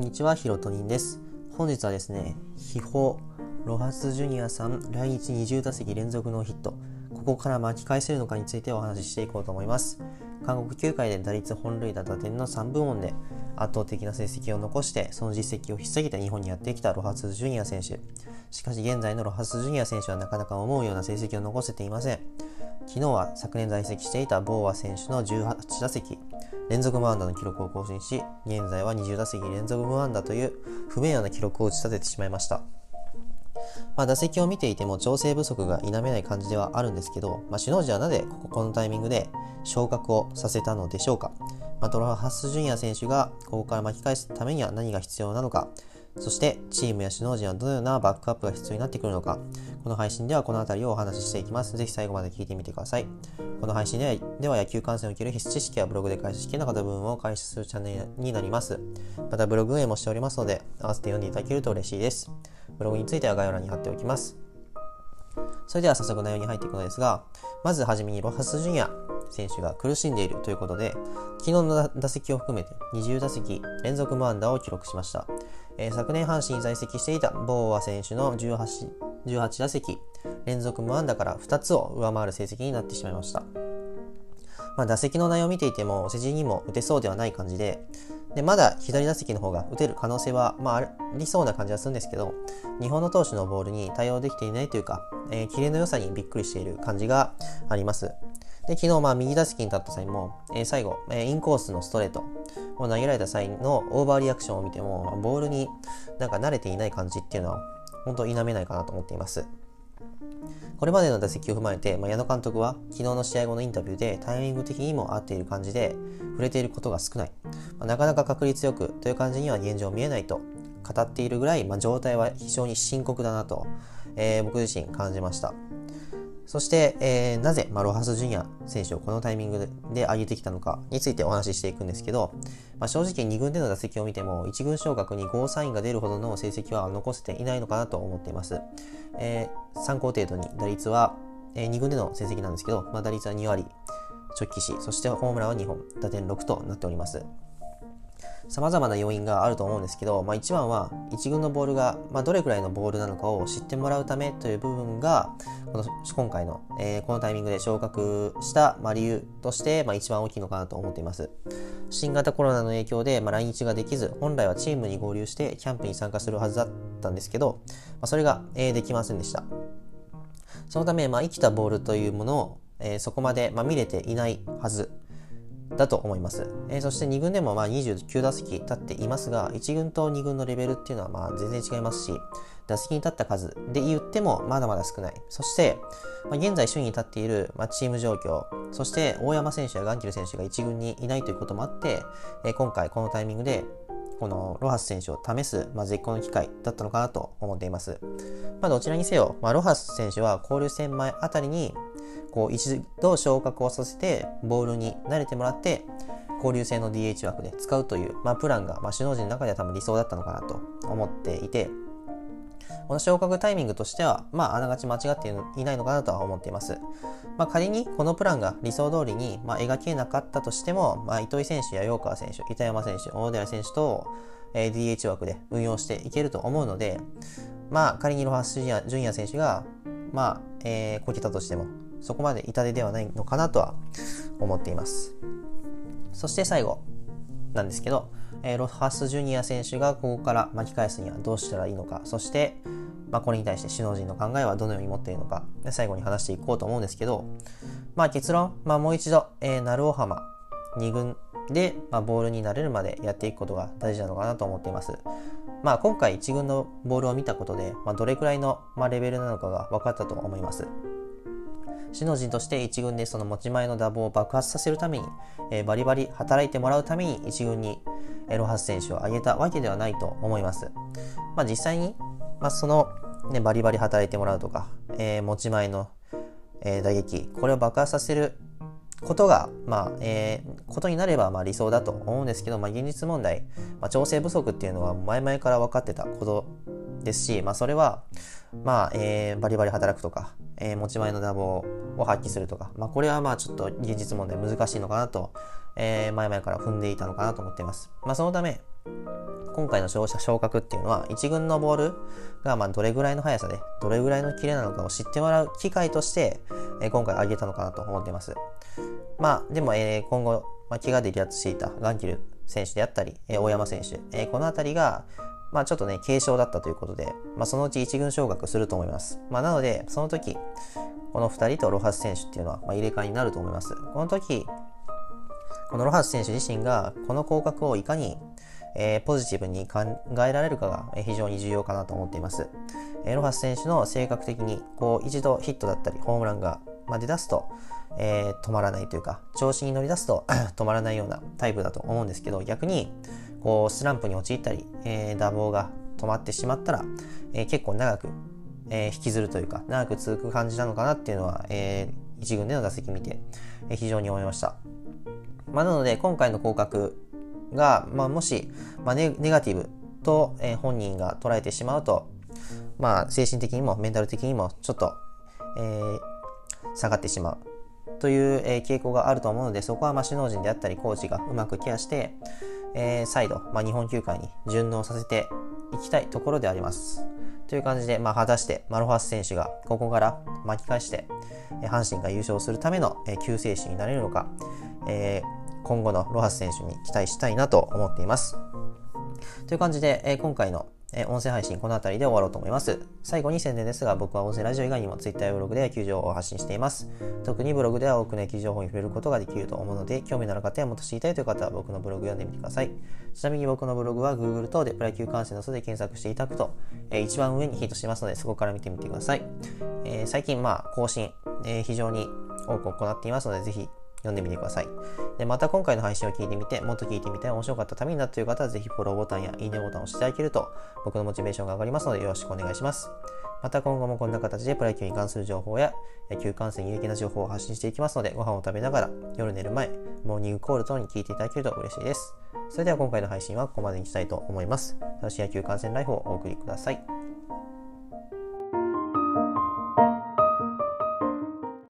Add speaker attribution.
Speaker 1: んにちは、ヒロトニンです。本日はですね、秘宝、ロハスジュニアさん、来日20打席連続のヒット、ここから巻き返せるのかについてお話ししていこうと思います。韓国球界で打率本塁打打点の3部門で圧倒的な成績を残して、その実績を引っ提げて日本にやってきたロハスジュニア選手。しかし現在のロハスジュニア選手はなかなか思うような成績を残せていません。昨日は昨年在籍していたボーア選手の18打席連続無安打の記録を更新し、現在は20打席連続無安打という不名誉な記録を打ち立ててしまいました。まあ、打席を見ていても調整不足が否めない感じではあるんですけど、まあ、首脳陣はなぜこここのタイミングで昇格をさせたのでしょうか。まあ、トロハス・ジュニア選手がここから巻き返すためには何が必要なのか、そしてチームや首脳陣はどのようなバックアップが必要になってくるのか、この配信ではこの辺りをお話ししていきます。ぜひ最後まで聞いてみてください。この配信ではでは野球観戦を受ける必須知識やブログで解説しきれなかった部分を解説するチャンネルになります。またブログ運営もしておりますので、合わせて読んでいただけると嬉しいです。ブログについては概要欄に貼っておきます。それでは早速内容に入っていくのですが、まずはじめにロハス・ジュニア選手が苦しんでいるということで、昨日の打席を含めて20打席連続無安打を記録しました。え、昨年阪神に在籍していたボーア選手の 18, 18打席連続無安打から2つを上回る成績になってしまいました。まあ、打席の内容を見ていても、お世辞にも打てそうではない感じで、でまだ左打席の方が打てる可能性は、まあ、ありそうな感じはするんですけど、日本の投手のボールに対応できていないというか、えー、キレの良さにびっくりしている感じがあります。で、昨日、まあ、右打席に立った際も、えー、最後、えー、インコースのストレートを投げられた際のオーバーリアクションを見ても、ボールになんか慣れていない感じっていうのは、本当否めないかなと思っています。これまでの打席を踏まえて、まあ、矢野監督は昨日の試合後のインタビューでタイミング的にも合っている感じで触れていることが少ない、まあ、なかなか確率よくという感じには現状見えないと語っているぐらい、まあ、状態は非常に深刻だなと、えー、僕自身感じました。そして、えー、なぜ、まあ、ロハス・ジュニア選手をこのタイミングで上げてきたのかについてお話ししていくんですけど、まあ、正直2軍での打席を見ても1軍昇格にゴーサインが出るほどの成績は残せていないのかなと思っています。えー、参考程度に打率は、えー、2軍での成績なんですけど、まあ、打率は2割、直帰し、そしてホームランは2本、打点6となっております。様々な要因があると思うんですけど、まあ、一番は一軍のボールが、まあ、どれくらいのボールなのかを知ってもらうためという部分がこの今回の、えー、このタイミングで昇格した、まあ、理由として、まあ、一番大きいのかなと思っています。新型コロナの影響で、まあ、来日ができず本来はチームに合流してキャンプに参加するはずだったんですけど、まあ、それが、えー、できませんでした。そのため、まあ、生きたボールというものを、えー、そこまで、まあ、見れていないはず。だと思います。えー、そして2軍でもまあ29打席立っていますが、1軍と2軍のレベルっていうのはまあ全然違いますし、打席に立った数で言ってもまだまだ少ない。そして、まあ、現在首位に立っている、まあ、チーム状況、そして大山選手やガンキル選手が1軍にいないということもあって、えー、今回このタイミングでこのロハス選手を試す、まあ、絶好の機会だったのかなと思っています。まあ、どちらにせよ、まあ、ロハス選手は交流戦前あたりにこう一度昇格をさせてボールに慣れてもらって交流戦の DH 枠で使うという、まあ、プランが、まあ、首脳陣の中では多分理想だったのかなと思っていてこの昇格タイミングとしては、まあ、あながち間違っていないのかなとは思っています。まあ、仮にこのプランが理想通りに、まあ、描けなかったとしても、まあ、糸井選手や陽川選手、板山選手、大寺選手と、えー、DH 枠で運用していけると思うので、まあ、仮にロハス・ジュニア選手が、まあ、えー、こけたとしても、そこまで痛手ではないのかなとは思っています。そして最後なんですけど、えー、ロハス・ジュニア選手がここから巻き返すにはどうしたらいいのか、そして、まあ、これに対して首脳陣の考えはどのように持っているのか、最後に話していこうと思うんですけど、まあ、結論、まあ、もう一度、えー、鳴尾浜2軍で、まあ、ボールになれるまでやっていくことが大事なのかなと思っています。まあ、今回1軍のボールを見たことで、まあ、どれくらいの、まあ、レベルなのかが分かったと思います。首脳陣として1軍でその持ち前の打棒を爆発させるために、えー、バリバリ働いてもらうために1軍にロハス選手を挙げたわけではないと思います。まあ、実際に、まあ、その、ね、バリバリ働いてもらうとか、えー、持ち前の、えー、打撃、これを爆発させることが、まあ、えー、ことになれば、まあ理想だと思うんですけど、まあ現実問題、まあ調整不足っていうのは前々から分かってたことですし、まあそれは、まあ、えー、バリバリ働くとか、えー、持ち前の打棒を発揮するとか、まあこれはまあちょっと現実問題難しいのかなと、えー、前々から踏んでいたのかなと思っています。まあそのため、今回の勝者昇格っていうのは、1軍のボールがまどれぐらいの速さで、どれぐらいのキレなのかを知ってもらう機会として、え、今回挙げたのかなと思っています。まあ、でも、え、今後、まあ、怪我で離脱していたガンキル選手であったり、え、大山選手、え、この辺りが、まあ、ちょっとね、軽症だったということで、まあ、そのうち1軍昇格すると思います。まあ、なので、その時、この2人とロハス選手っていうのは、まあ、入れ替えになると思います。この時、このロハス選手自身が、この降格をいかに、えー、ポジティブに考えられるかが非常に重要かなと思っています。えー、ロハス選手の性格的にこう一度ヒットだったりホームランが、まあ、出だすと、えー、止まらないというか調子に乗り出すと 止まらないようなタイプだと思うんですけど逆にこうスランプに陥ったり、えー、打棒が止まってしまったら、えー、結構長く、えー、引きずるというか長く続く感じなのかなっていうのは、えー、1軍での打席見て、えー、非常に思いました。まあ、なので今回の降格が、まあ、もし、まあネ、ネガティブと、えー、本人が捉えてしまうと、まあ、精神的にもメンタル的にもちょっと、えー、下がってしまうという、えー、傾向があると思うのでそこは、まあ、首脳陣であったりコーチがうまくケアして、えー、再度、まあ、日本球界に順応させていきたいところであります。という感じで、まあ、果たしてマロファス選手がここから巻き返して、え阪神が優勝するための、え救世主になれるのか、えー今後のロハス選手に期待したいなと思っています。という感じで、え今回の音声配信この辺りで終わろうと思います。最後に宣伝ですが、僕は音声ラジオ以外にも Twitter やブログで野球情報を発信しています。特にブログでは多くの野球情報に触れることができると思うので、興味のある方やもっと知りたいという方は僕のブログ読んでみてください。ちなみに僕のブログは Google 等でプロ野球観戦の素で検索していただくと、え一番上にヒットしますので、そこから見てみてください。えー、最近、まあ、更新、えー、非常に多く行っていますので、ぜひ読んでみてください。で、また今回の配信を聞いてみて、もっと聞いてみたい、面白かったためになったという方は、ぜひフォローボタンやいいねボタンを押していただけると、僕のモチベーションが上がりますので、よろしくお願いします。また今後もこんな形でプロ野球に関する情報や野球観戦有益な情報を発信していきますので、ご飯を食べながら夜寝る前、モーニングコール等に聞いていただけると嬉しいです。それでは今回の配信はここまでにしたいと思います。楽しい野球観戦ライフをお送りください。